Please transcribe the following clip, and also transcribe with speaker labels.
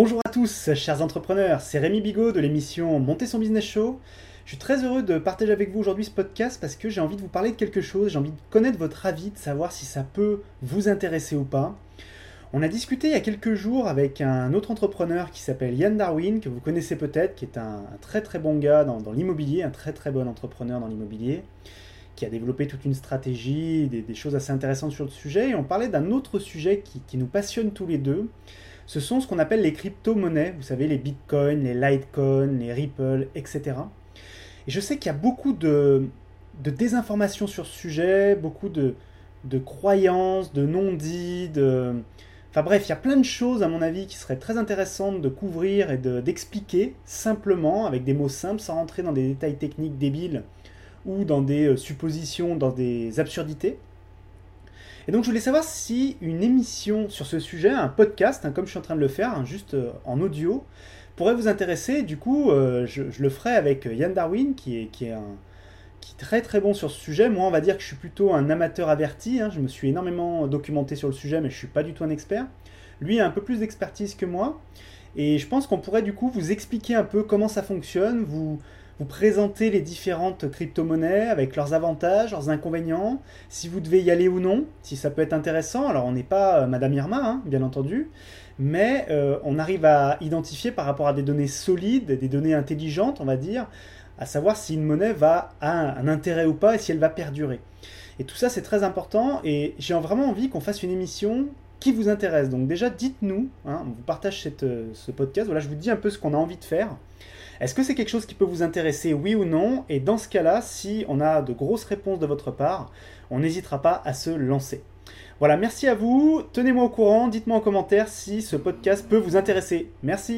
Speaker 1: Bonjour à tous, chers entrepreneurs, c'est Rémi Bigot de l'émission Monter son business show. Je suis très heureux de partager avec vous aujourd'hui ce podcast parce que j'ai envie de vous parler de quelque chose, j'ai envie de connaître votre avis, de savoir si ça peut vous intéresser ou pas. On a discuté il y a quelques jours avec un autre entrepreneur qui s'appelle Yann Darwin, que vous connaissez peut-être, qui est un, très très bon gars dans, l'immobilier, un très très bon entrepreneur dans l'immobilier, qui a développé toute une stratégie, des, choses assez intéressantes sur le sujet. Et on parlait d'un autre sujet qui nous passionne tous les deux ce sont ce qu'on appelle les crypto-monnaies, vous savez, les bitcoins, les litecoins, les ripple, etc. Et je sais qu'il y a beaucoup de, de désinformation sur ce sujet, beaucoup de, croyances, de non-dits, de... Enfin bref, il y a plein de choses à mon avis qui seraient très intéressantes de couvrir et d'expliquer simplement, avec des mots simples, sans rentrer dans des détails techniques débiles ou dans des euh, suppositions, dans des absurdités. Et donc je voulais savoir si une émission sur ce sujet, un podcast, hein, comme je suis en train de le faire, hein, juste euh, en audio, pourrait vous intéresser. Du coup, euh, je, le ferai avec Yann Darwin, qui est, qui est un, qui est très très bon sur ce sujet. Moi, on va dire que je suis plutôt un amateur averti. Hein. Je me suis énormément documenté sur le sujet, mais je ne suis pas du tout un expert. Lui a un peu plus d'expertise que moi. Et je pense qu'on pourrait du coup vous expliquer un peu comment ça fonctionne, vous, vous présenter les différentes crypto-monnaies avec leurs avantages, leurs inconvénients, si vous devez y aller ou non, si ça peut être intéressant. Alors on n'est pas euh, Madame Irma, hein, bien entendu, mais euh, on arrive à identifier par rapport à des données solides, des données intelligentes, on va dire, à savoir si une monnaie va a un, intérêt ou pas et si elle va perdurer. Et tout ça c'est très important et j'ai vraiment envie qu'on fasse une émission qui vous intéresse. Donc déjà dites-nous, hein, on vous partage euh, ce podcast, voilà je vous dis un peu ce qu'on a envie de faire. Est-ce que c'est quelque chose qui peut vous intéresser, oui ou non? Et dans ce cas-là, si on a de grosses réponses de votre part, on n'hésitera pas à se lancer. Voilà, merci à vous, tenez-moi au courant, dites-moi en commentaire si ce podcast peut vous intéresser. Merci